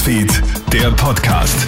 Newsfeed, der Podcast.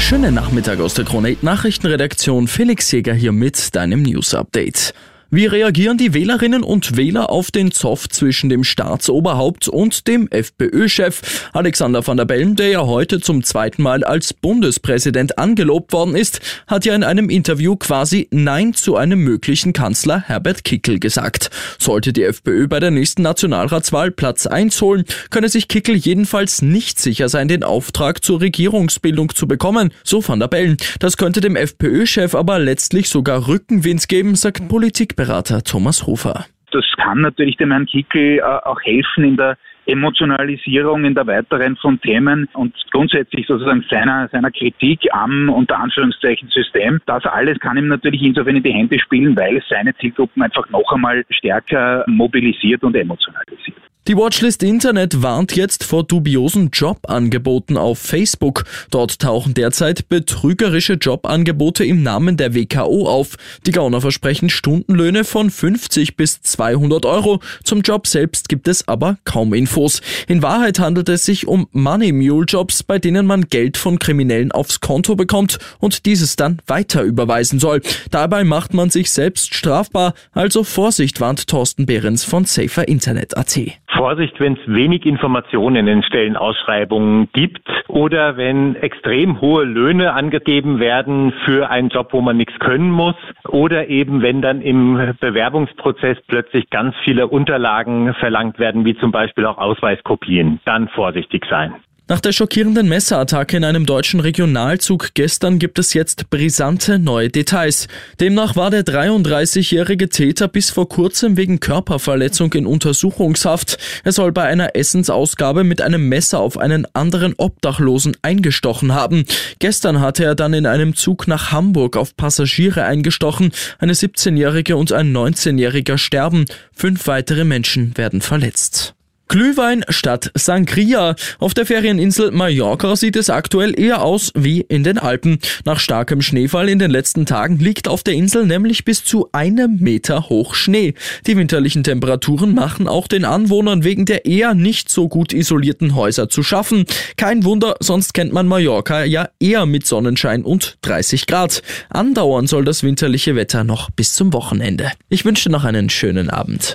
Schönen Nachmittag aus der Krone Nachrichtenredaktion. Felix Jäger hier mit deinem News Update. Wie reagieren die Wählerinnen und Wähler auf den Zoff zwischen dem Staatsoberhaupt und dem FPÖ-Chef? Alexander van der Bellen, der ja heute zum zweiten Mal als Bundespräsident angelobt worden ist, hat ja in einem Interview quasi Nein zu einem möglichen Kanzler Herbert Kickel gesagt. Sollte die FPÖ bei der nächsten Nationalratswahl Platz 1 holen, könne sich Kickel jedenfalls nicht sicher sein, den Auftrag zur Regierungsbildung zu bekommen, so van der Bellen. Das könnte dem FPÖ-Chef aber letztlich sogar Rückenwind geben, sagt Politik Berater Thomas Hofer. Das kann natürlich dem Herrn Kickel äh, auch helfen in der Emotionalisierung, in der weiteren von Themen und grundsätzlich sozusagen seiner, seiner Kritik am unter Anführungszeichen System. Das alles kann ihm natürlich insofern in die Hände spielen, weil es seine Zielgruppen einfach noch einmal stärker mobilisiert und emotionalisiert. Die Watchlist Internet warnt jetzt vor dubiosen Jobangeboten auf Facebook. Dort tauchen derzeit betrügerische Jobangebote im Namen der WKO auf. Die Gauner versprechen Stundenlöhne von 50 bis 200 Euro. Zum Job selbst gibt es aber kaum Infos. In Wahrheit handelt es sich um Money Mule Jobs, bei denen man Geld von Kriminellen aufs Konto bekommt und dieses dann weiter überweisen soll. Dabei macht man sich selbst strafbar. Also Vorsicht warnt Thorsten Behrens von Safer Internet.at. Vorsicht, wenn es wenig Informationen in Stellenausschreibungen gibt oder wenn extrem hohe Löhne angegeben werden für einen Job, wo man nichts können muss oder eben wenn dann im Bewerbungsprozess plötzlich ganz viele Unterlagen verlangt werden, wie zum Beispiel auch Ausweiskopien. Dann vorsichtig sein. Nach der schockierenden Messerattacke in einem deutschen Regionalzug gestern gibt es jetzt brisante neue Details. Demnach war der 33-jährige Täter bis vor kurzem wegen Körperverletzung in Untersuchungshaft. Er soll bei einer Essensausgabe mit einem Messer auf einen anderen Obdachlosen eingestochen haben. Gestern hatte er dann in einem Zug nach Hamburg auf Passagiere eingestochen. Eine 17-jährige und ein 19-jähriger sterben. Fünf weitere Menschen werden verletzt. Glühwein statt Sangria. Auf der Ferieninsel Mallorca sieht es aktuell eher aus wie in den Alpen. Nach starkem Schneefall in den letzten Tagen liegt auf der Insel nämlich bis zu einem Meter hoch Schnee. Die winterlichen Temperaturen machen auch den Anwohnern wegen der eher nicht so gut isolierten Häuser zu schaffen. Kein Wunder, sonst kennt man Mallorca ja eher mit Sonnenschein und 30 Grad. Andauern soll das winterliche Wetter noch bis zum Wochenende. Ich wünsche noch einen schönen Abend.